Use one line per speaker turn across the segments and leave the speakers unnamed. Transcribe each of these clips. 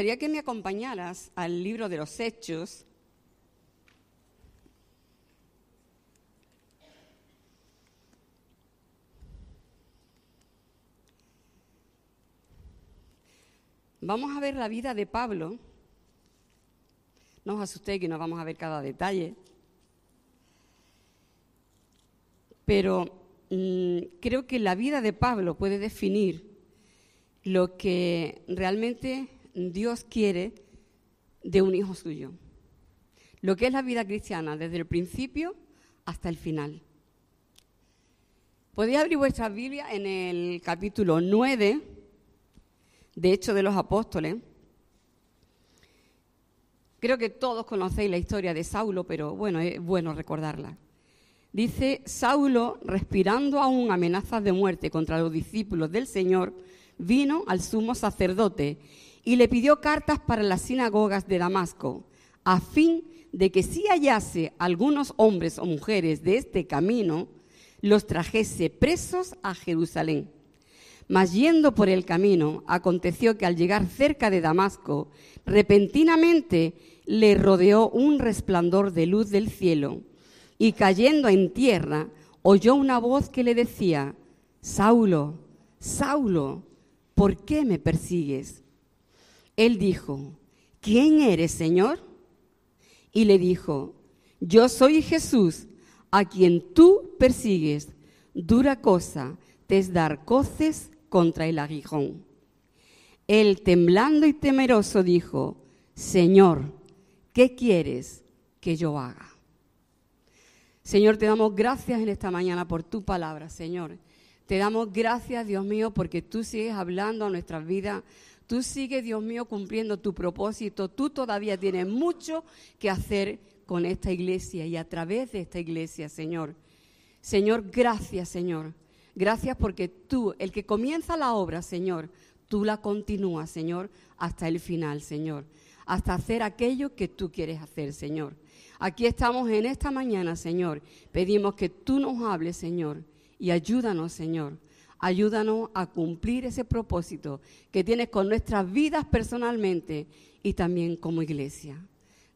gustaría que me acompañaras al libro de los Hechos. Vamos a ver la vida de Pablo. No os asustéis que no vamos a ver cada detalle. Pero mm, creo que la vida de Pablo puede definir lo que realmente Dios quiere de un hijo suyo. Lo que es la vida cristiana desde el principio hasta el final. Podéis abrir vuestra Biblia en el capítulo 9 de Hechos de los Apóstoles. Creo que todos conocéis la historia de Saulo, pero bueno, es bueno recordarla. Dice, Saulo, respirando aún amenazas de muerte contra los discípulos del Señor, vino al sumo sacerdote y le pidió cartas para las sinagogas de Damasco, a fin de que si hallase algunos hombres o mujeres de este camino, los trajese presos a Jerusalén. Mas yendo por el camino, aconteció que al llegar cerca de Damasco, repentinamente le rodeó un resplandor de luz del cielo, y cayendo en tierra, oyó una voz que le decía, Saulo, Saulo, ¿por qué me persigues? Él dijo, ¿quién eres, Señor? Y le dijo, yo soy Jesús, a quien tú persigues. Dura cosa te es dar coces contra el aguijón. Él, temblando y temeroso, dijo, Señor, ¿qué quieres que yo haga? Señor, te damos gracias en esta mañana por tu palabra, Señor. Te damos gracias, Dios mío, porque tú sigues hablando a nuestras vidas. Tú sigues, Dios mío, cumpliendo tu propósito. Tú todavía tienes mucho que hacer con esta iglesia y a través de esta iglesia, Señor. Señor, gracias, Señor. Gracias porque tú, el que comienza la obra, Señor, tú la continúas, Señor, hasta el final, Señor. Hasta hacer aquello que tú quieres hacer, Señor. Aquí estamos en esta mañana, Señor. Pedimos que tú nos hables, Señor y ayúdanos, Señor. Ayúdanos a cumplir ese propósito que tienes con nuestras vidas personalmente y también como iglesia.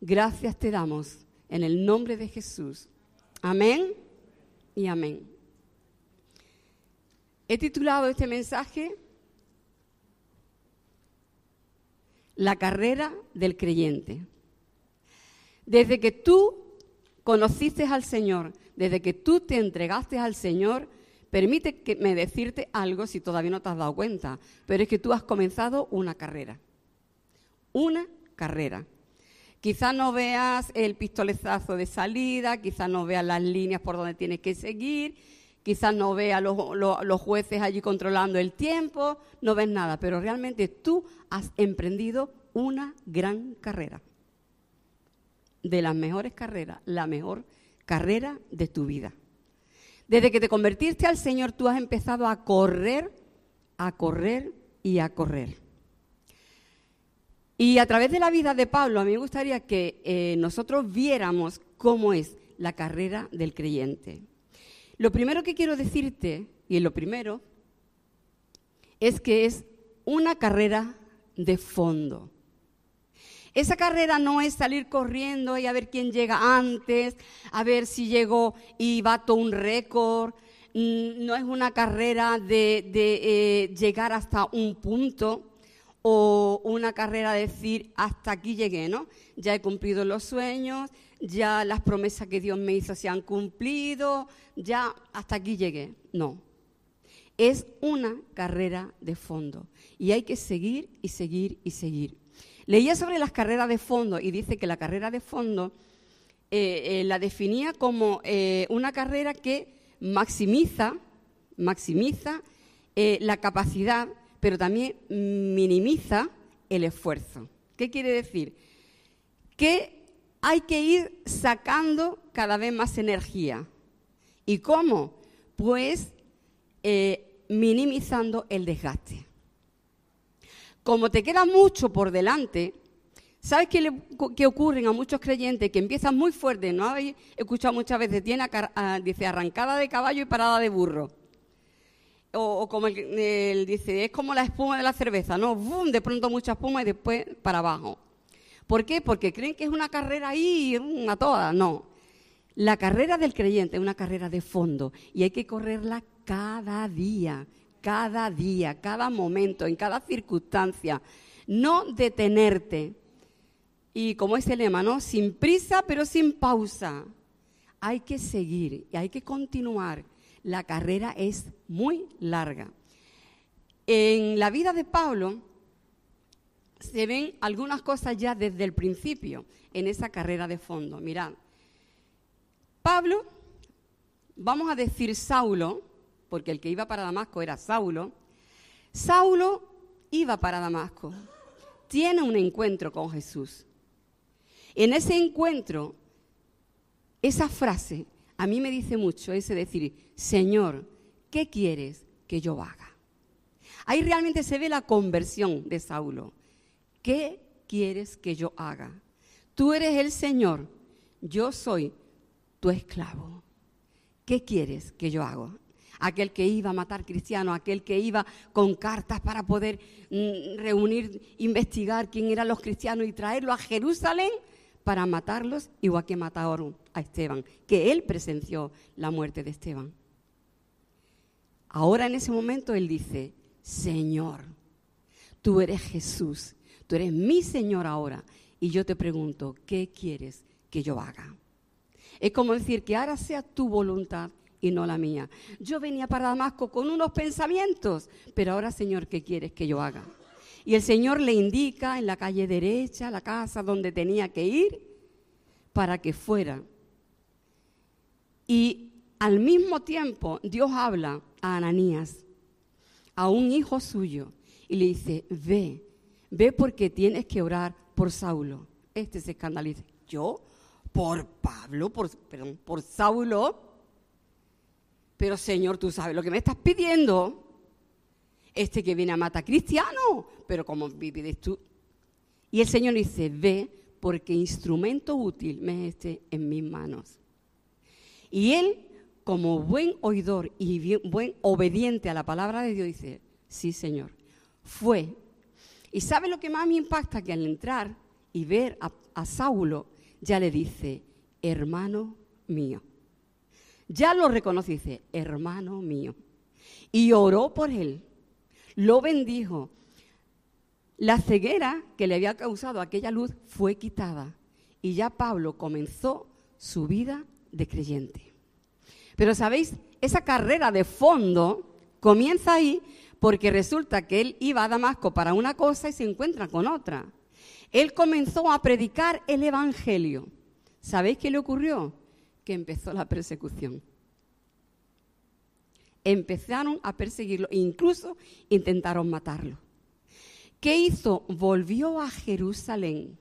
Gracias te damos en el nombre de Jesús. Amén y amén. He titulado este mensaje La carrera del creyente. Desde que tú conociste al Señor, desde que tú te entregaste al Señor, Permíteme decirte algo si todavía no te has dado cuenta, pero es que tú has comenzado una carrera. Una carrera. Quizás no veas el pistolezazo de salida, quizás no veas las líneas por donde tienes que seguir, quizás no veas los, los jueces allí controlando el tiempo, no ves nada, pero realmente tú has emprendido una gran carrera. De las mejores carreras, la mejor carrera de tu vida. Desde que te convertiste al Señor, tú has empezado a correr, a correr y a correr. Y a través de la vida de Pablo, a mí me gustaría que eh, nosotros viéramos cómo es la carrera del creyente. Lo primero que quiero decirte, y lo primero, es que es una carrera de fondo. Esa carrera no es salir corriendo y a ver quién llega antes, a ver si llegó y bato un récord. Mm, no es una carrera de, eh, llegar hasta un punto o una carrera de decir hasta aquí llegué, ¿no? Ya he cumplido los sueños, ya las promesas que Dios me hizo se han cumplido, ya hasta aquí llegué. No. Es una carrera de fondo y hay que seguir y seguir y seguir. Leía sobre las carreras de fondo y dice que la carrera de fondo eh, eh, la definía como eh, una carrera que maximiza, maximiza la capacidad, pero también minimiza el esfuerzo. ¿Qué quiere decir? Que hay que ir sacando cada vez más energía. ¿Y cómo? Pues minimizando el desgaste. Como te queda mucho por delante, ¿sabes qué, le, ocurre a muchos creyentes que empiezan muy fuerte? ¿No habéis escuchado muchas veces? Tiene, dice arrancada de caballo y parada de burro. o, como él, dice, es como la espuma de la cerveza, ¿no? ¡Bum! De pronto mucha espuma y después para abajo. ¿Por qué? Porque creen que es una carrera ahí, a todas. No. La carrera del creyente es una carrera de fondo y hay que correrla cada día, cada día, cada momento, en cada circunstancia. No detenerte. Y como es el lema, ¿no? Sin prisa, pero sin pausa. Hay que seguir y hay que continuar la carrera es muy larga. En la vida de Pablo se ven algunas cosas ya desde el principio en esa carrera de fondo. Mirad, Pablo, vamos a decir Saulo, porque el que iba para Damasco era Saulo, Saulo iba para Damasco, tiene un encuentro con Jesús. En ese encuentro, esa frase a mí me dice mucho ese decir, Señor, ¿qué quieres que yo haga? Ahí realmente se ve la conversión de Saulo. ¿Qué quieres que yo haga? Tú eres el Señor, yo soy tu esclavo. ¿Qué quieres que yo haga? Aquel que iba a matar cristianos, aquel que iba con cartas para poder mm, reunir, investigar quién eran los cristianos y traerlo a Jerusalén para matarlos, igual que mataron a Esteban, que él presenció la muerte de Esteban. Ahora en ese momento él dice, Señor, tú eres Jesús, tú eres mi Señor ahora, y yo te pregunto, ¿qué quieres que yo haga? Es como decir que ahora sea tu voluntad y no la mía. Yo venía para Damasco con unos pensamientos, pero ahora, Señor, ¿qué quieres que yo haga? Y el Señor le indica en la calle derecha, la casa donde tenía que ir, para que fuera. Y al mismo tiempo Dios habla a Ananías, a un hijo suyo, y le dice, ve, ve porque tienes que orar por Saulo. Este se escandaliza. ¿Yo? ¿Por Pablo? ¿Por, perdón, por Saulo? Pero Señor, tú sabes lo que me estás pidiendo este que viene a matar cristiano, pero como vives tú. Y el Señor dice, ve, porque instrumento útil me es este en mis manos. Y él, como buen oidor y buen obediente a la palabra de Dios, dice, sí, Señor, fue. Y ¿sabe lo que más me impacta? Que al entrar y ver a, a Saulo, ya le dice, hermano mío. Ya lo reconoce, dice, hermano mío. Y oró por él lo bendijo. La ceguera que le había causado aquella luz fue quitada y ya Pablo comenzó su vida de creyente. Pero sabéis, esa carrera de fondo comienza ahí porque resulta que él iba a Damasco para una cosa y se encuentra con otra. Él comenzó a predicar el Evangelio. ¿Sabéis qué le ocurrió? Que empezó la persecución empezaron a perseguirlo e incluso intentaron matarlo. ¿Qué hizo? Volvió a Jerusalén.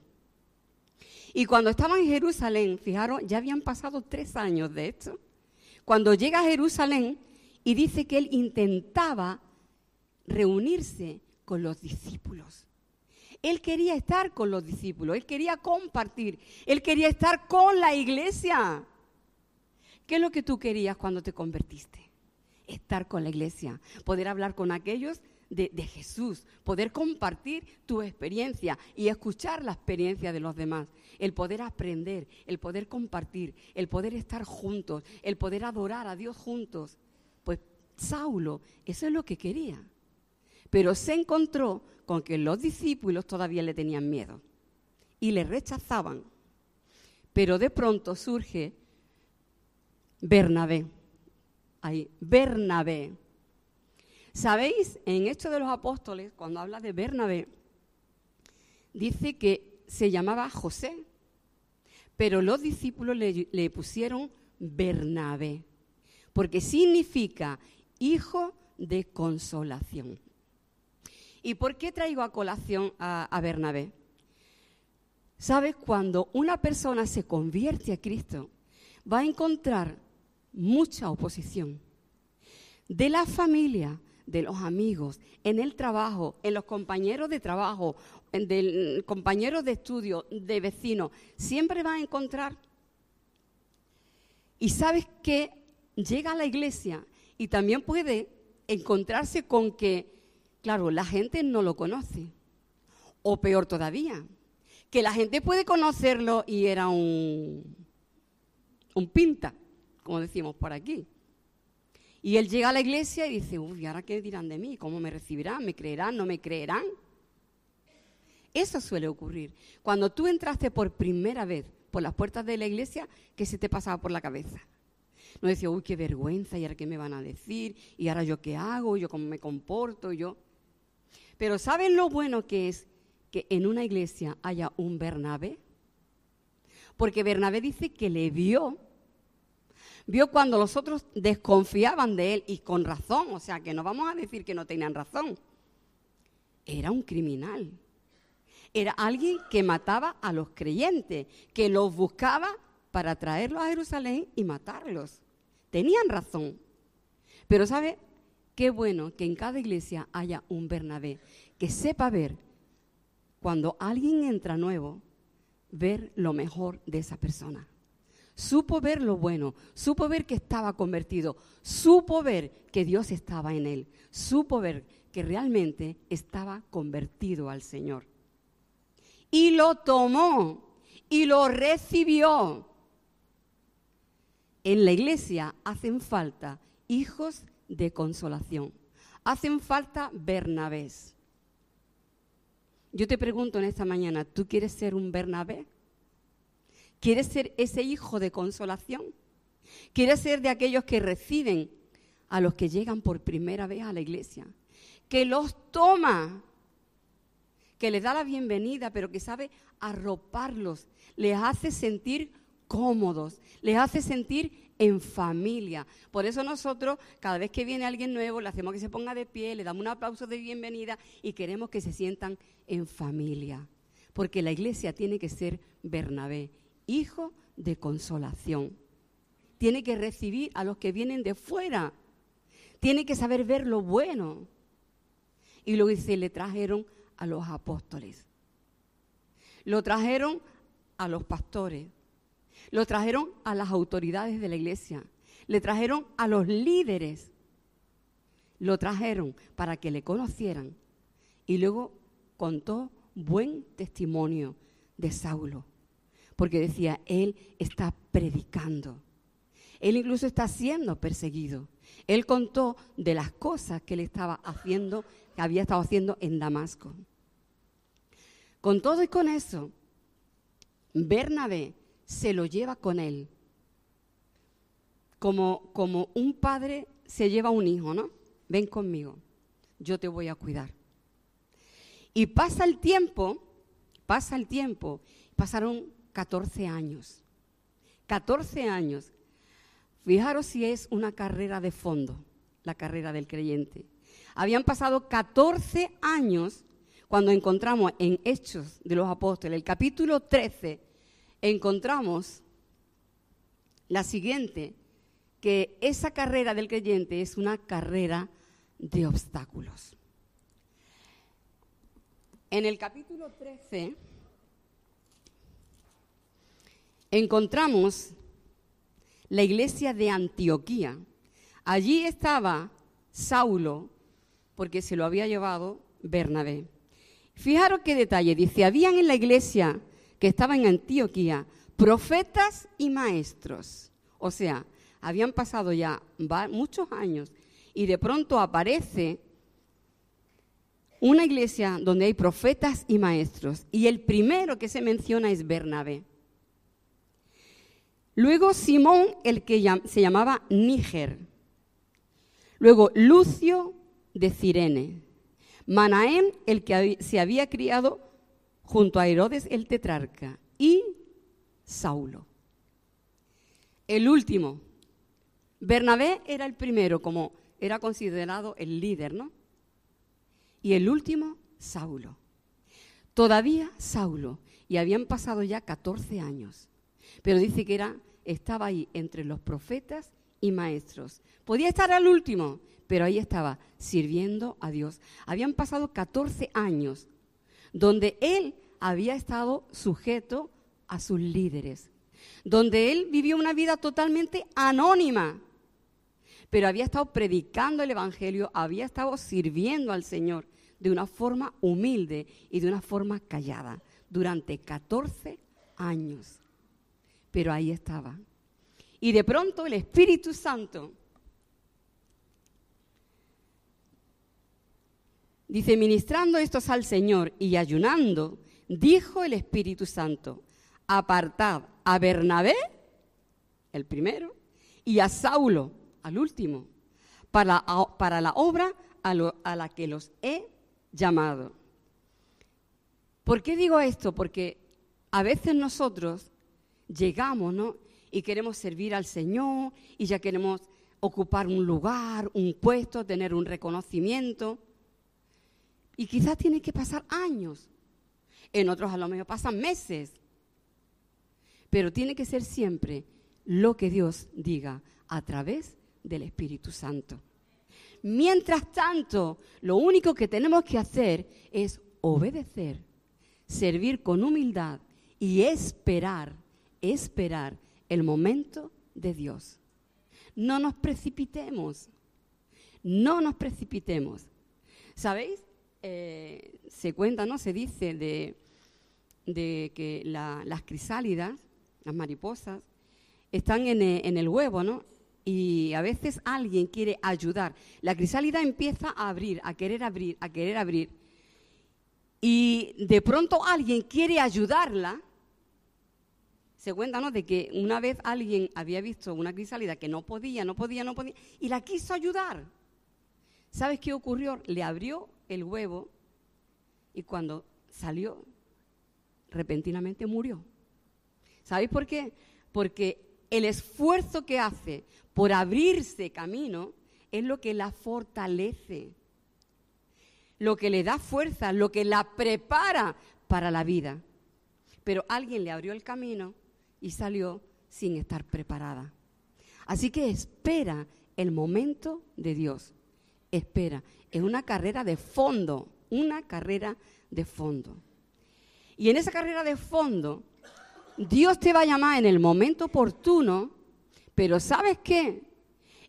Y cuando estaba en Jerusalén, fijaron, ya habían pasado tres años de esto. Cuando llega a Jerusalén y dice que él intentaba reunirse con los discípulos. Él quería estar con los discípulos, él quería compartir, él quería estar con la iglesia. ¿Qué es lo que tú querías cuando te convertiste? estar con la iglesia, poder hablar con aquellos de, Jesús, poder compartir tu experiencia y escuchar la experiencia de los demás, el poder aprender, el poder compartir, el poder estar juntos, el poder adorar a Dios juntos. Pues Saulo, eso es lo que quería. Pero se encontró con que los discípulos todavía le tenían miedo y le rechazaban. Pero de pronto surge Bernabé ahí, Bernabé. ¿Sabéis? En Hechos de los Apóstoles, cuando habla de Bernabé, dice que se llamaba José, pero los discípulos le, pusieron Bernabé, porque significa hijo de consolación. ¿Y por qué traigo a colación a Bernabé? ¿Sabes? Cuando una persona se convierte a Cristo, va a encontrar mucha oposición. De la familia, de los amigos, en el trabajo, en los compañeros de trabajo, en compañeros de estudio, de vecinos, siempre va a encontrar. Y sabes que llega a la iglesia y también puede encontrarse con que, claro, la gente no lo conoce. O peor todavía, que la gente puede conocerlo y era un, un pinta, como decimos por aquí. Y él llega a la iglesia y dice, uy, ¿ahora qué dirán de mí? ¿Cómo me recibirán? ¿Me creerán? ¿No me creerán? Eso suele ocurrir. Cuando tú entraste por primera vez por las puertas de la iglesia, ¿qué se te pasaba por la cabeza? No decía, uy, qué vergüenza, y ahora qué me van a decir, y ahora yo qué hago, yo cómo me comporto, yo. Pero ¿saben lo bueno que es que en una iglesia haya un Bernabé? Porque Bernabé dice que le vio, vio cuando los otros desconfiaban de él, y con razón, o sea, que no vamos a decir que no tenían razón. Era un criminal. Era alguien que mataba a los creyentes, que los buscaba para traerlos a Jerusalén y matarlos. Tenían razón. Pero ¿sabe? Qué bueno que en cada iglesia haya un Bernabé que sepa ver cuando alguien entra nuevo, ver lo mejor de esa persona. Supo ver lo bueno, supo ver que estaba convertido, supo ver que Dios estaba en él, supo ver que realmente estaba convertido al Señor y lo tomó y lo recibió. En la iglesia hacen falta hijos de consolación, hacen falta Bernabés. Yo te pregunto en esta mañana, ¿tú quieres ser un Bernabé? ¿Quieres ser ese hijo de consolación? ¿Quieres ser de aquellos que reciben a los que llegan por primera vez a la iglesia? Que los toma que les da la bienvenida, pero que sabe arroparlos, les hace sentir cómodos, les hace sentir en familia. Por eso nosotros, cada vez que viene alguien nuevo, le hacemos que se ponga de pie, le damos un aplauso de bienvenida y queremos que se sientan en familia. Porque la iglesia tiene que ser Bernabé, hijo de consolación. Tiene que recibir a los que vienen de fuera. Tiene que saber ver lo bueno. Y luego dice, le trajeron a los apóstoles. Lo trajeron a los pastores. Lo trajeron a las autoridades de la iglesia. Le trajeron a los líderes. Lo trajeron para que le conocieran. Y luego contó buen testimonio de Saulo. Porque decía, él está predicando. Él incluso está siendo perseguido. Él contó de las cosas que él estaba haciendo, que había estado haciendo en Damasco. Con todo y con eso, Bernabé se lo lleva con él. Como, como un padre se lleva a un hijo, ¿no? Ven conmigo, yo te voy a cuidar. Y pasa el tiempo, pasa el tiempo, pasaron 14 años. 14 años. Fijaros si es una carrera de fondo, la carrera del creyente. Habían pasado 14 años cuando encontramos en Hechos de los Apóstoles, el capítulo 13, encontramos la siguiente, que esa carrera del creyente es una carrera de obstáculos. En el capítulo 13 encontramos la iglesia de Antioquía. Allí estaba Saulo, porque se lo había llevado Bernabé. Fijaros qué detalle. Dice, habían en la iglesia que estaba en Antioquía profetas y maestros. O sea, habían pasado ya muchos años y de pronto aparece una iglesia donde hay profetas y maestros. Y el primero que se menciona es Bernabé. Luego Simón, el que se llamaba Níger. Luego Lucio de Cirene. Manaén, el que se había criado junto a Herodes el tetrarca, y Saulo. El último, Bernabé era el primero, como era considerado el líder, ¿no? Y el último, Saulo. Todavía Saulo, y habían pasado ya 14 años, pero dice que era, estaba ahí entre los profetas y maestros. Podía estar al último, pero ahí estaba sirviendo a Dios. Habían pasado 14 años donde él había estado sujeto a sus líderes, donde él vivió una vida totalmente anónima, pero había estado predicando el Evangelio, había estado sirviendo al Señor de una forma humilde y de una forma callada durante 14 años. Pero ahí estaba. Y de pronto el Espíritu Santo dice, ministrando estos al Señor y ayunando, dijo el Espíritu Santo, apartad a Bernabé, el primero, y a Saulo, al último, para, para la obra a, a la que los he llamado. ¿Por qué digo esto? Porque a veces nosotros llegamos, ¿no? Y queremos servir al Señor y ya queremos ocupar un lugar, un puesto, tener un reconocimiento. Y quizás tiene que pasar años. En otros a lo mejor pasan meses. Pero tiene que ser siempre lo que Dios diga a través del Espíritu Santo. Mientras tanto, lo único que tenemos que hacer es obedecer, servir con humildad y esperar, esperar el momento de Dios. No nos precipitemos, no nos precipitemos. ¿Sabéis? Eh, se cuenta, ¿no? Se dice de, que las crisálidas las mariposas, están e, en, el huevo, ¿no? Y a veces alguien quiere ayudar. La crisálida empieza a abrir, a querer abrir, a querer abrir. Y de pronto alguien quiere ayudarla. Se cuenta, ¿no? De que una vez alguien había visto una crisálida que no podía, no podía, no podía, y la quiso ayudar. ¿Sabes qué ocurrió? Le abrió el huevo y cuando salió, repentinamente murió. ¿Sabéis por qué? Porque el esfuerzo que hace por abrirse camino es lo que la fortalece, lo que le da fuerza, lo que la prepara para la vida. Pero alguien le abrió el camino y salió sin estar preparada. Así que espera el momento de Dios. Espera. Es una carrera de fondo, una carrera de fondo. Y en esa carrera de fondo Dios te va a llamar en el momento oportuno, pero ¿sabes qué?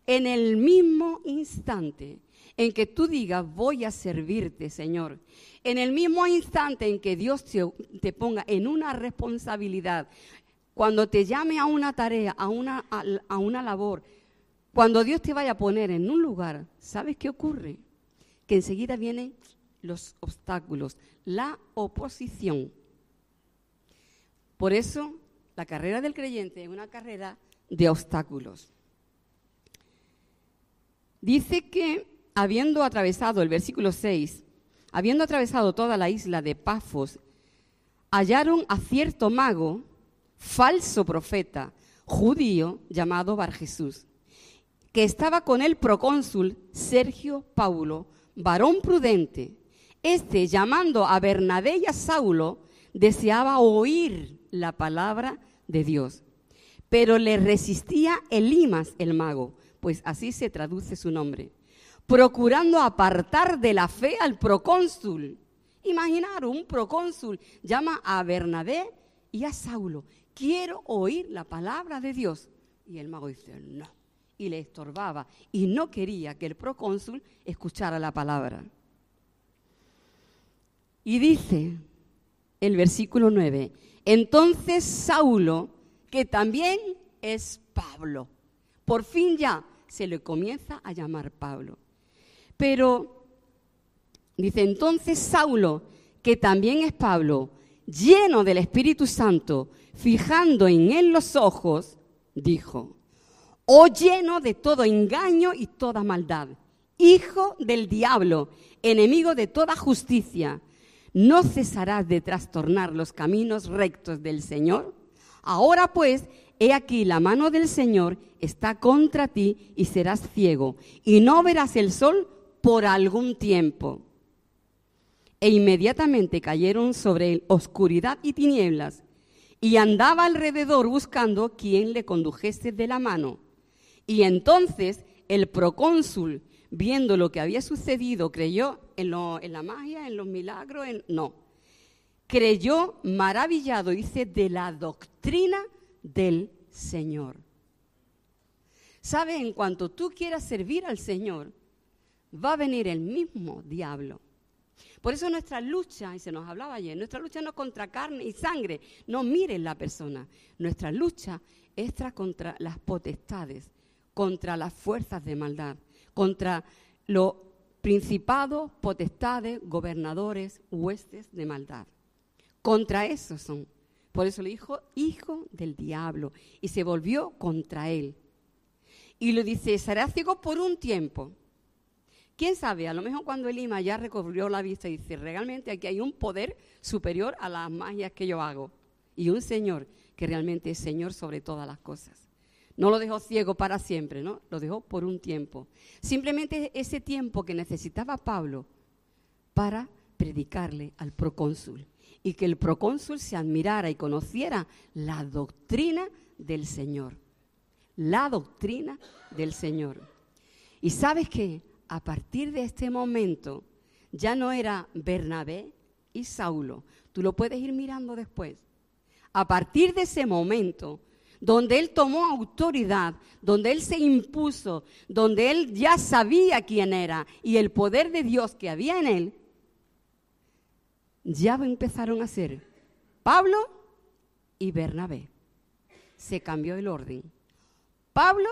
En el mismo instante en que tú digas, voy a servirte, Señor, en el mismo instante en que Dios te, ponga en una responsabilidad, cuando te llame a una tarea, a una, a una labor, cuando Dios te vaya a poner en un lugar, ¿sabes qué ocurre? Que enseguida vienen los obstáculos, la oposición. Por eso, la carrera del creyente es una carrera de obstáculos. Dice que habiendo atravesado el versículo 6, habiendo atravesado toda la isla de Pafos, hallaron a cierto mago, falso profeta, judío, llamado Bar Jesús, que estaba con el procónsul Sergio Paulo, varón prudente. Este, llamando a Bernabé y a Saulo, deseaba oír la palabra de Dios. Pero le resistía Elimas el mago, pues así se traduce su nombre, procurando apartar de la fe al procónsul. Imaginar, un procónsul llama a Bernabé y a Saulo, quiero oír la palabra de Dios. Y el mago dice, no. Y le estorbaba y no quería que el procónsul escuchara la palabra. Y dice el versículo 9, entonces Saulo, que también es Pablo, por fin ya se le comienza a llamar Pablo. Pero dice entonces Saulo, que también es Pablo, lleno del Espíritu Santo, fijando en él los ojos, dijo, oh lleno de todo engaño y toda maldad, hijo del diablo, enemigo de toda justicia, ¿no cesarás de trastornar los caminos rectos del Señor? Ahora pues, he aquí la mano del Señor está contra ti y serás ciego, y no verás el sol por algún tiempo. E inmediatamente cayeron sobre él oscuridad y tinieblas, y andaba alrededor buscando quien le condujese de la mano. Y entonces el procónsul, viendo lo que había sucedido, creyó en, la magia, en los milagros, en, no. Creyó maravillado, dice, de la doctrina del Señor. ¿Sabes? En cuanto tú quieras servir al Señor, va a venir el mismo diablo. Por eso nuestra lucha, y se nos hablaba ayer, nuestra lucha no es contra carne y sangre, no miren la persona. Nuestra lucha es contra las potestades, contra las fuerzas de maldad, contra los principados, potestades, gobernadores, huestes de maldad. Contra eso son. Por eso le dijo hijo del diablo y se volvió contra él. Y le dice, será ciego por un tiempo. ¿Quién sabe? A lo mejor cuando Elima ya recorrió la vista y dice, realmente aquí hay un poder superior a las magias que yo hago. Y un Señor que realmente es Señor sobre todas las cosas. No lo dejó ciego para siempre, ¿no? Lo dejó por un tiempo. Simplemente ese tiempo que necesitaba Pablo para predicarle al procónsul y que el procónsul se admirara y conociera la doctrina del Señor. La doctrina del Señor. Y sabes que a partir de este momento ya no era Bernabé y Saulo. Tú lo puedes ir mirando después. A partir de ese momento, donde él tomó autoridad, donde él se impuso, donde él ya sabía quién era y el poder de Dios que había en él, ya empezaron a ser Pablo y Bernabé. Se cambió el orden. Pablo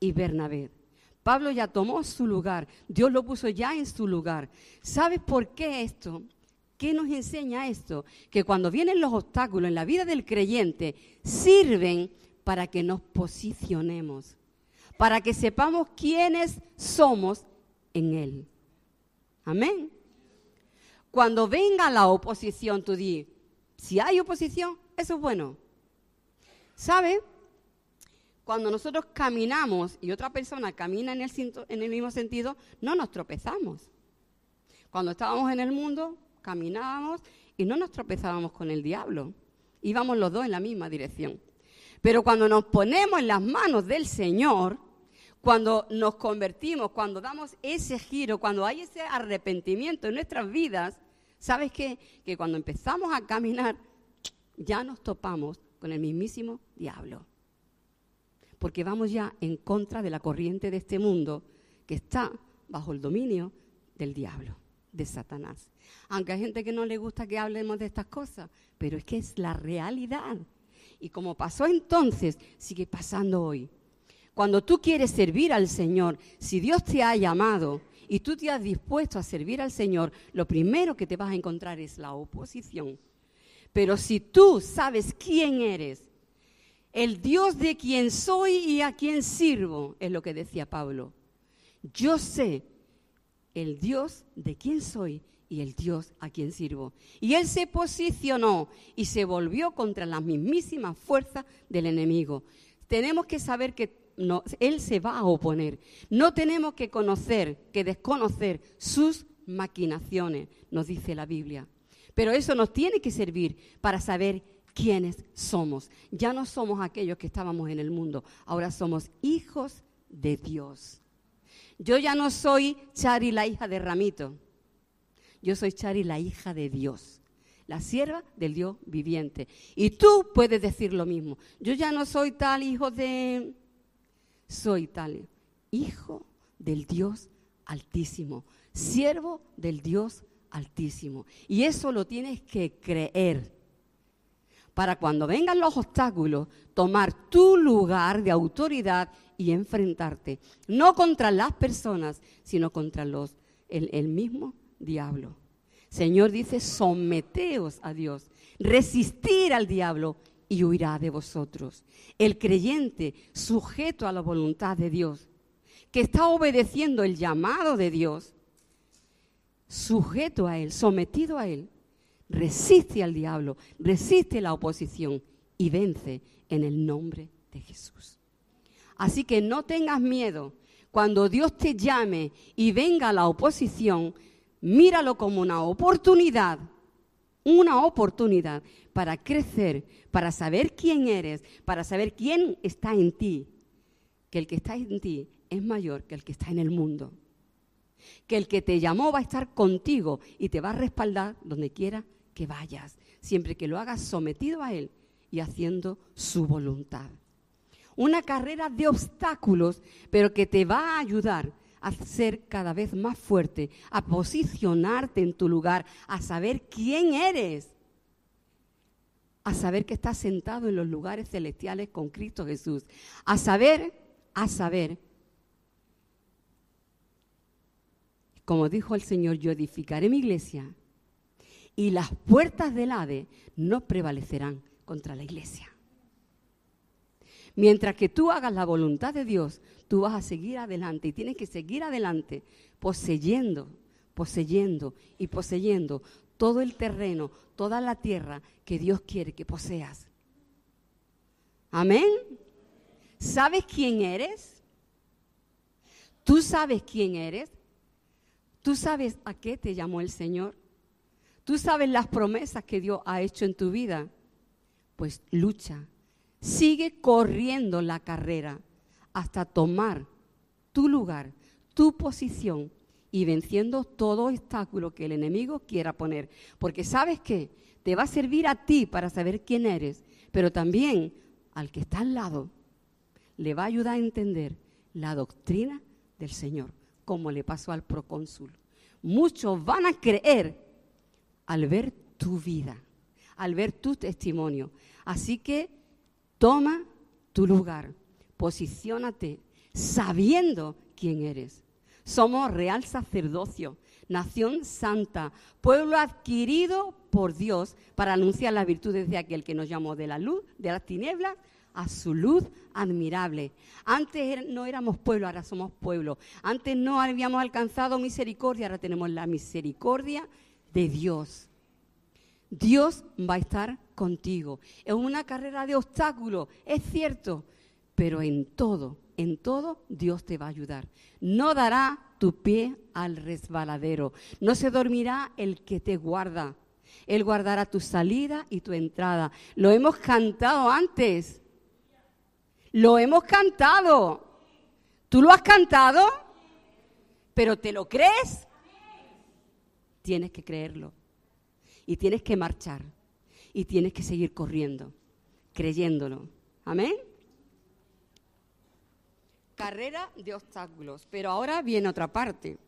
y Bernabé. Pablo ya tomó su lugar, Dios lo puso ya en su lugar. ¿Sabes por qué esto? ¿Qué nos enseña esto? Que cuando vienen los obstáculos en la vida del creyente, sirven para que nos posicionemos, para que sepamos quiénes somos en Él. Amén. Cuando venga la oposición, tú di, si hay oposición, eso es bueno. ¿Sabe? Cuando nosotros caminamos y otra persona camina en el, en el mismo sentido, no nos tropezamos. Cuando estábamos en el mundo, caminábamos y no nos tropezábamos con el diablo. Íbamos los dos en la misma dirección. Pero cuando nos ponemos en las manos del Señor, cuando nos convertimos, cuando damos ese giro, cuando hay ese arrepentimiento en nuestras vidas, ¿sabes qué? Que cuando empezamos a caminar, ya nos topamos con el mismísimo diablo. Porque vamos ya en contra de la corriente de este mundo que está bajo el dominio del diablo, de Satanás. Aunque hay gente que no le gusta que hablemos de estas cosas, pero es que es la realidad. Y como pasó entonces, sigue pasando hoy. Cuando tú quieres servir al Señor, si Dios te ha llamado y tú te has dispuesto a servir al Señor, lo primero que te vas a encontrar es la oposición. Pero si tú sabes quién eres, el Dios de quien soy y a quien sirvo, es lo que decía Pablo. Yo sé el Dios de quien soy y el Dios a quien sirvo. Y él se posicionó y se volvió contra las mismísimas fuerzas del enemigo. Tenemos que saber que Él se va a oponer. No tenemos que conocer, que desconocer sus maquinaciones, nos dice la Biblia. Pero eso nos tiene que servir para saber quiénes somos. Ya no somos aquellos que estábamos en el mundo, ahora somos hijos de Dios. Yo ya no soy Chari, la hija de Ramito. Yo soy Chari, la hija de Dios la sierva del Dios viviente. Y tú puedes decir lo mismo. Yo ya no soy tal hijo de soy tal hijo del Dios altísimo, siervo del Dios altísimo. Y eso lo tienes que creer para cuando vengan los obstáculos, tomar tu lugar de autoridad y enfrentarte, no contra las personas, sino contra los, el, el mismo diablo. Señor dice, someteos a Dios, resistir al diablo y huirá de vosotros. El creyente sujeto a la voluntad de Dios, que está obedeciendo el llamado de Dios, sujeto a Él, sometido a Él, resiste al diablo, resiste la oposición y vence en el nombre de Jesús. Así que no tengas miedo. Cuando Dios te llame y venga la oposición, míralo como una oportunidad una oportunidad para crecer, para saber quién eres, para saber quién está en ti, que el que está en ti es mayor que el que está en el mundo, que el que te llamó va a estar contigo y te va a respaldar donde quiera que vayas, siempre que lo hagas sometido a Él y haciendo su voluntad. una carrera de obstáculos, pero que te va a ayudar a ser cada vez más fuerte, a posicionarte en tu lugar, a saber quién eres, a saber que estás sentado en los lugares celestiales con Cristo Jesús, a saber, a saber, como dijo el Señor, yo edificaré mi iglesia y las puertas del Hade no prevalecerán contra la iglesia. Mientras que tú hagas la voluntad de Dios, tú vas a seguir adelante y tienes que seguir adelante poseyendo, poseyendo y poseyendo todo el terreno, toda la tierra que Dios quiere que poseas. Amén. ¿Sabes quién eres? ¿Tú sabes quién eres? ¿Tú sabes a qué te llamó el Señor? ¿Tú sabes las promesas que Dios ha hecho en tu vida? Pues lucha, Sigue corriendo la carrera hasta tomar tu lugar, tu posición y venciendo todo obstáculo que el enemigo quiera poner. Porque sabes que te va a servir a ti para saber quién eres, pero también al que está al lado le va a ayudar a entender la doctrina del Señor, como le pasó al procónsul. Muchos van a creer al ver tu vida, al ver tu testimonio. Así que Toma tu lugar, posiciónate sabiendo quién eres. Somos real sacerdocio, nación santa, pueblo adquirido por Dios para anunciar las virtudes de aquel que nos llamó de la luz, de las tinieblas, a su luz admirable. Antes er, no éramos pueblo, ahora somos pueblo. Antes no habíamos alcanzado misericordia, ahora tenemos la misericordia de Dios. Dios va a estar contigo. Es una carrera de obstáculos, es cierto, pero en todo, en todo Dios te va a ayudar. No dará tu pie al resbaladero. No se dormirá el que te guarda. Él guardará tu salida y tu entrada. Lo hemos cantado antes. Lo hemos cantado. ¿Tú lo has cantado? ¿Pero te lo crees? Tienes que creerlo y tienes que marchar y tienes que seguir corriendo, creyéndolo. Amén. Carrera de obstáculos, pero ahora viene otra parte.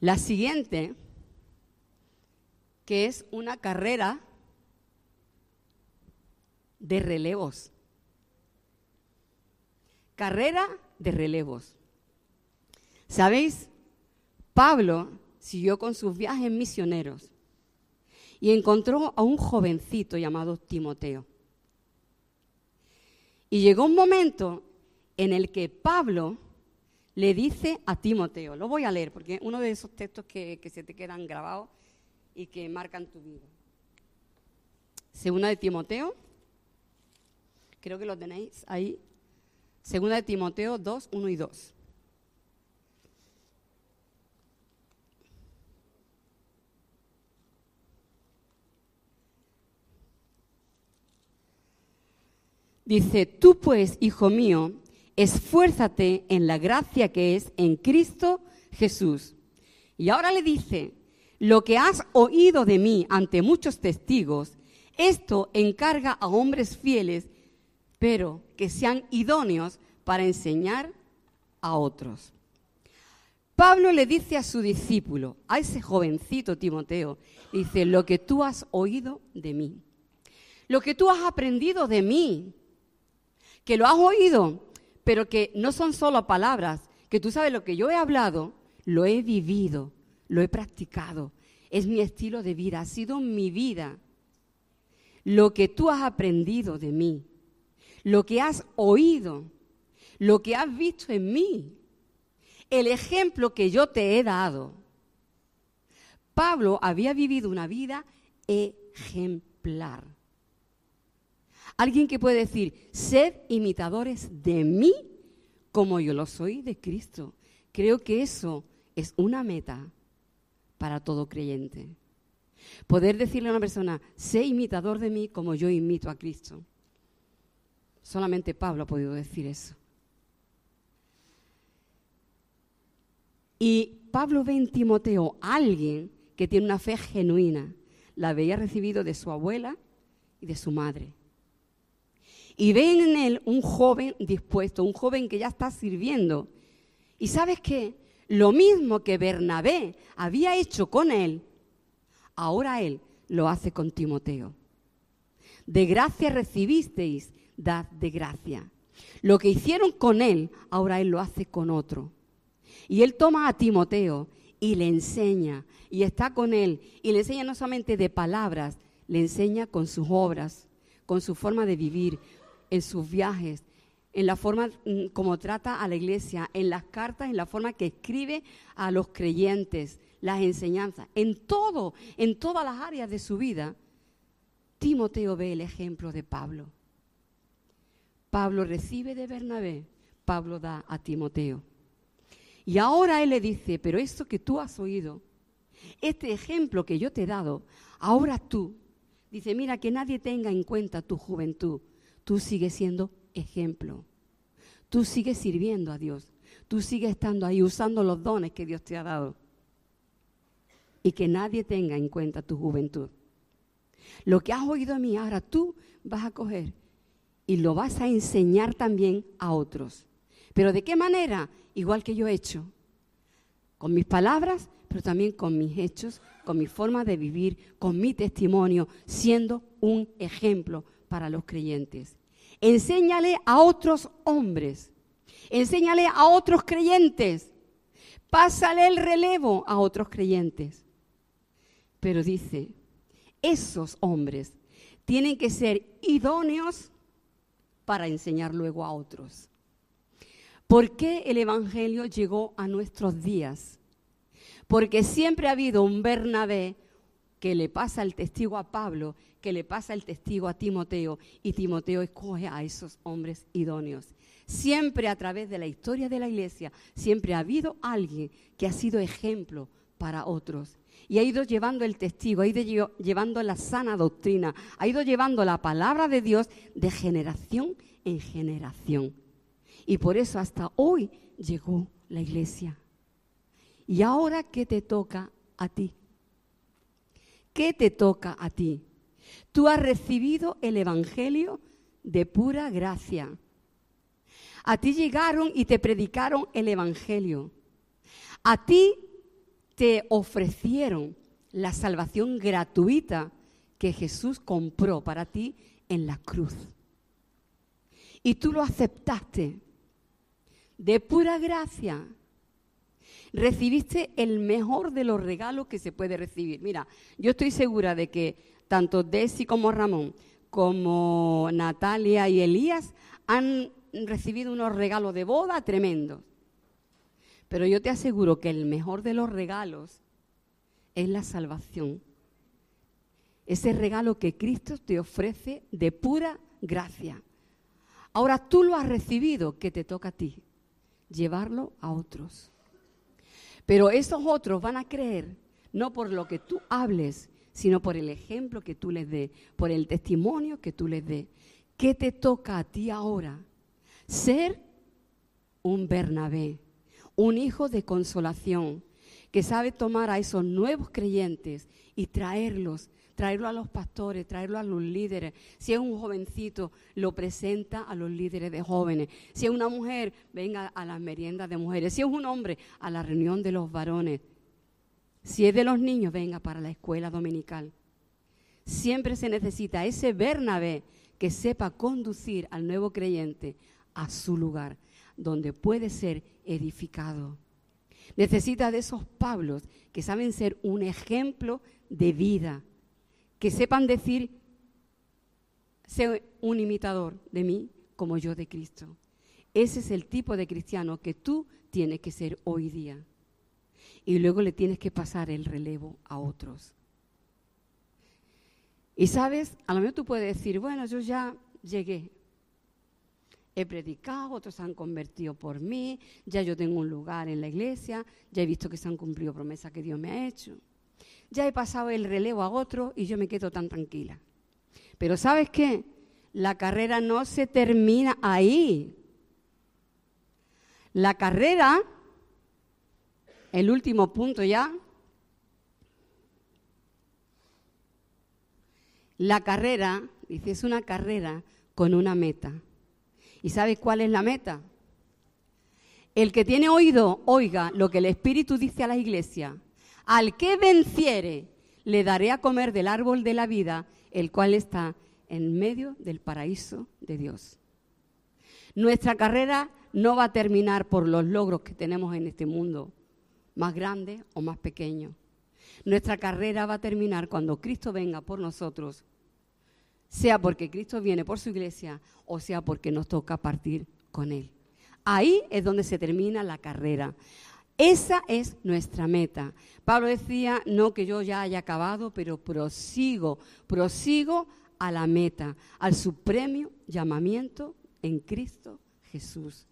La siguiente, que es una carrera de relevos. Carrera de relevos. ¿Sabéis? Pablo siguió con sus viajes misioneros y encontró a un jovencito llamado Timoteo. Y llegó un momento en el que Pablo le dice a Timoteo, lo voy a leer porque es uno de esos textos que, se te quedan grabados y que marcan tu vida. Segunda de Timoteo, creo que lo tenéis ahí. Segunda de Timoteo 2, 1 y 2. Dice, tú pues, hijo mío, esfuérzate en la gracia que es en Cristo Jesús. Y ahora le dice, lo que has oído de mí ante muchos testigos, esto encarga a hombres fieles, pero que sean idóneos para enseñar a otros. Pablo le dice a su discípulo, a ese jovencito Timoteo, dice, lo que tú has oído de mí, lo que tú has aprendido de mí, que lo has oído, pero que no son solo palabras, que tú sabes lo que yo he hablado, lo he vivido, lo he practicado, es mi estilo de vida, ha sido mi vida. Lo que tú has aprendido de mí, lo que has oído, lo que has visto en mí, el ejemplo que yo te he dado. Pablo había vivido una vida ejemplar. Alguien que puede decir, sed imitadores de mí como yo lo soy de Cristo. Creo que eso es una meta para todo creyente. Poder decirle a una persona, sé imitador de mí como yo imito a Cristo. Solamente Pablo ha podido decir eso. Y Pablo ve en Timoteo alguien que tiene una fe genuina, la había recibido de su abuela y de su madre. Y ven en él un joven dispuesto, un joven que ya está sirviendo. Y sabes qué? Lo mismo que Bernabé había hecho con él, ahora él lo hace con Timoteo. De gracia recibisteis, dad de gracia. Lo que hicieron con él, ahora él lo hace con otro. Y él toma a Timoteo y le enseña, y está con él, y le enseña no solamente de palabras, le enseña con sus obras, con su forma de vivir, en sus viajes, en la forma mm, como trata a la iglesia, en las cartas, en la forma que escribe a los creyentes, las enseñanzas, en todo, en todas las áreas de su vida. Timoteo ve el ejemplo de Pablo. Pablo recibe de Bernabé, Pablo da a Timoteo. Y ahora él le dice, pero esto que tú has oído, este ejemplo que yo te he dado, ahora tú, dice, mira, que nadie tenga en cuenta tu juventud, tú sigues siendo ejemplo. Tú sigues sirviendo a Dios. Tú sigues estando ahí usando los dones que Dios te ha dado. Y que nadie tenga en cuenta tu juventud. Lo que has oído a mí, ahora tú vas a coger y lo vas a enseñar también a otros. Pero ¿de qué manera? Igual que yo he hecho. Con mis palabras, pero también con mis hechos, con mi forma de vivir, con mi testimonio, siendo un ejemplo para los creyentes. Enséñale a otros hombres, enséñale a otros creyentes, pásale el relevo a otros creyentes. Pero dice, esos hombres tienen que ser idóneos para enseñar luego a otros. ¿Por qué el Evangelio llegó a nuestros días? Porque siempre ha habido un Bernabé que le pasa el testigo a Pablo que le pasa el testigo a Timoteo y Timoteo escoge a esos hombres idóneos. Siempre a través de la historia de la iglesia, siempre ha habido alguien que ha sido ejemplo para otros. Y ha ido llevando el testigo, ha ido llevando la sana doctrina, ha ido llevando la palabra de Dios de generación en generación. Y por eso hasta hoy llegó la iglesia. ¿Y ahora qué te toca a ti? ¿Qué te toca a ti? Tú has recibido el Evangelio de pura gracia. A ti llegaron y te predicaron el Evangelio. A ti te ofrecieron la salvación gratuita que Jesús compró para ti en la cruz. Y tú lo aceptaste de pura gracia. Recibiste el mejor de los regalos que se puede recibir. Mira, yo estoy segura de que tanto Desi como Ramón, como Natalia y Elías, han recibido unos regalos de boda tremendos. Pero yo te aseguro que el mejor de los regalos es la salvación. Ese regalo que Cristo te ofrece de pura gracia. Ahora tú lo has recibido, que te toca a ti, llevarlo a otros. Pero esos otros van a creer, no por lo que tú hables, sino por el ejemplo que tú les des, por el testimonio que tú les des. ¿Qué te toca a ti ahora? Ser un Bernabé, un hijo de consolación, que sabe tomar a esos nuevos creyentes y traerlos, traerlo a los pastores, traerlo a los líderes. Si es un jovencito, lo presenta a los líderes de jóvenes. Si es una mujer, venga a las meriendas de mujeres. Si es un hombre, a la reunión de los varones. Si es de los niños, venga para la escuela dominical. Siempre se necesita ese Bernabé que sepa conducir al nuevo creyente a su lugar, donde puede ser edificado. Necesita de esos Pablos que saben ser un ejemplo de vida, que sepan decir, sé un imitador de mí como yo de Cristo. Ese es el tipo de cristiano que tú tienes que ser hoy día y luego le tienes que pasar el relevo a otros. Y sabes, a lo mejor tú puedes decir, bueno, yo ya llegué, he predicado, otros se han convertido por mí, ya yo tengo un lugar en la iglesia, ya he visto que se han cumplido promesas que Dios me ha hecho, ya he pasado el relevo a otro y yo me quedo tan tranquila. Pero ¿sabes qué? La carrera no se termina ahí. La carrera el último punto ya. La carrera, dice, es una carrera con una meta. ¿Y sabe cuál es la meta? El que tiene oído, oiga lo que el Espíritu dice a la iglesia. Al que venciere, le daré a comer del árbol de la vida, el cual está en medio del paraíso de Dios. Nuestra carrera no va a terminar por los logros que tenemos en este mundo, más grande o más pequeño. Nuestra carrera va a terminar cuando Cristo venga por nosotros, sea porque Cristo viene por su iglesia o sea porque nos toca partir con Él. Ahí es donde se termina la carrera. Esa es nuestra meta. Pablo decía, no que yo ya haya acabado, pero prosigo, prosigo a la meta, al supremo llamamiento en Cristo Jesús.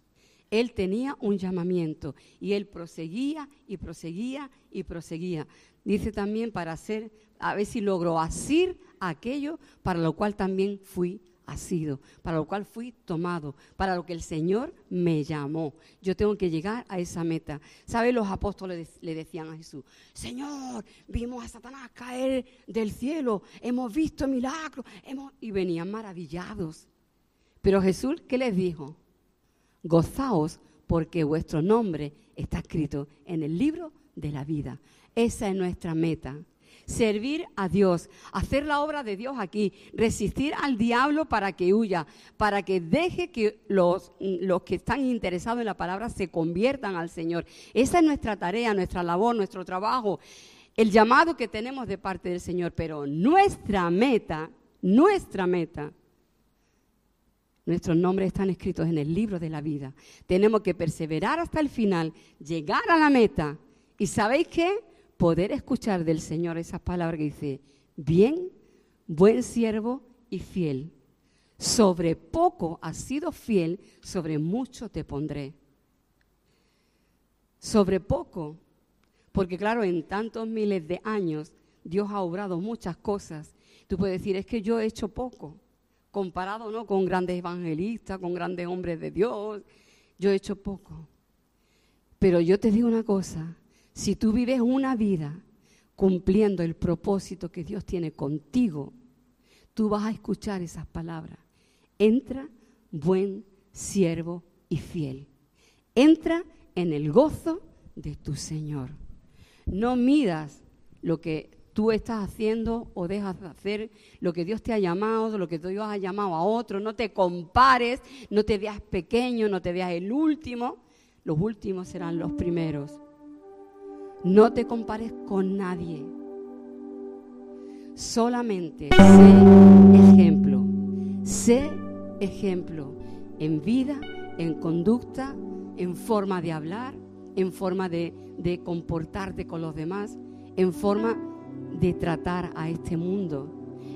Él tenía un llamamiento y él proseguía y proseguía y proseguía. Dice también para hacer, a ver si logró asir aquello para lo cual también fui asido, para lo cual fui tomado, para lo que el Señor me llamó. Yo tengo que llegar a esa meta. ¿Sabe? Los apóstoles le decían a Jesús, Señor, vimos a Satanás caer del cielo, hemos visto milagros, hemos... y venían maravillados. Pero Jesús, ¿qué les dijo? Gozaos porque vuestro nombre está escrito en el libro de la vida. Esa es nuestra meta servir a Dios, hacer la obra de Dios aquí, resistir al diablo para que huya, para que deje que los, los que están interesados en la palabra se conviertan al Señor. Esa es nuestra tarea, nuestra labor, nuestro trabajo, el llamado que tenemos de parte del Señor. Pero nuestra meta, nuestra meta, Nuestros nombres están escritos en el libro de la vida. Tenemos que perseverar hasta el final, llegar a la meta. ¿Y sabéis qué? Poder escuchar del Señor esas palabras que dice, bien, buen siervo y fiel. Sobre poco has sido fiel, sobre mucho te pondré. Sobre poco, porque claro, en tantos miles de años Dios ha obrado muchas cosas. Tú puedes decir, es que yo he hecho poco, comparado ¿no? con grandes evangelistas, con grandes hombres de Dios, yo he hecho poco. Pero yo te digo una cosa, si tú vives una vida cumpliendo el propósito que Dios tiene contigo, tú vas a escuchar esas palabras. Entra, buen siervo y fiel. Entra en el gozo de tu Señor. No midas lo que tú estás haciendo o dejas de hacer, lo que Dios te ha llamado, lo que Dios ha llamado a otro. No te compares, no te veas pequeño, no te veas el último. Los últimos serán los primeros. No te compares con nadie. Solamente sé ejemplo. Sé ejemplo en vida, en conducta, en forma de hablar, en forma de, comportarte con los demás, en forma de tratar a este mundo,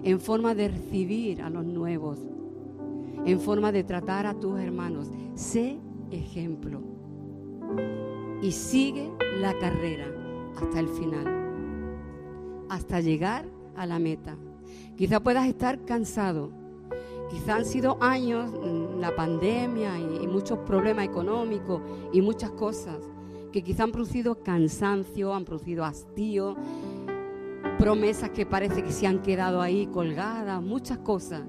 en forma de recibir a los nuevos, en forma de tratar a tus hermanos. Sé ejemplo y sigue la carrera hasta el final, hasta llegar a la meta. Quizá puedas estar cansado, quizá han sido años, mm, la pandemia y, muchos problemas económicos y muchas cosas que quizá han producido cansancio, han producido hastío, promesas que parece que se han quedado ahí colgadas, muchas cosas.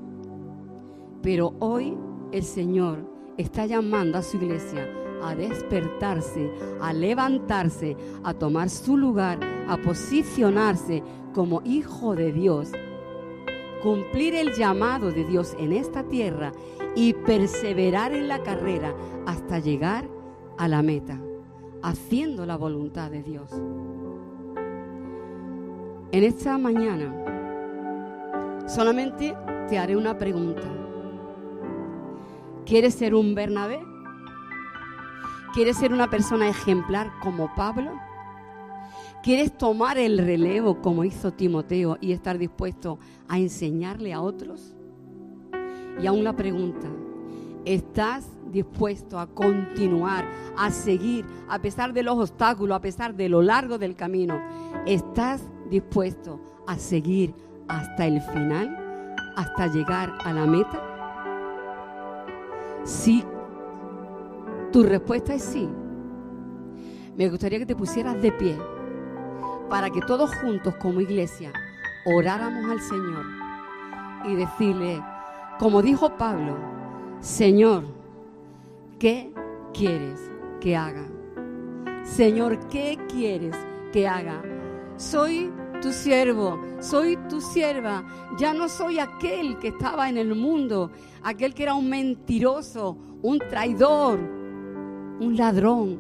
Pero hoy el Señor está llamando a su iglesia a despertarse, a levantarse, a tomar su lugar, a posicionarse como hijo de Dios, cumplir el llamado de Dios en esta tierra y perseverar en la carrera hasta llegar a la meta, haciendo la voluntad de Dios. En esta mañana solamente te haré una pregunta. ¿Quieres ser un Bernabé? ¿Quieres ser una persona ejemplar como Pablo? ¿Quieres tomar el relevo como hizo Timoteo y estar dispuesto a enseñarle a otros? Y aún la pregunta, ¿estás dispuesto a continuar, a seguir, a pesar de los obstáculos, a pesar de lo largo del camino? ¿Estás dispuesto a seguir hasta el final, hasta llegar a la meta? Sí tu respuesta es sí. Me gustaría que te pusieras de pie para que todos juntos como iglesia oráramos al Señor y decirle, como dijo Pablo, Señor, ¿qué quieres que haga? Señor, ¿qué quieres que haga? Soy tu siervo, soy tu sierva. Ya no soy aquel que estaba en el mundo, aquel que era un mentiroso, un traidor, un ladrón.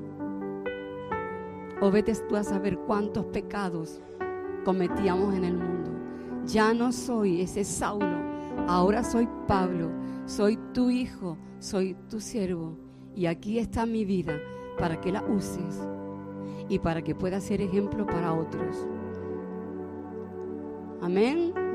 O vete tú a saber cuántos pecados cometíamos en el mundo. Ya no soy ese Saulo, ahora soy Pablo, soy tu hijo, soy tu siervo. Y aquí está mi vida para que la uses y para que pueda ser ejemplo para otros. Amén.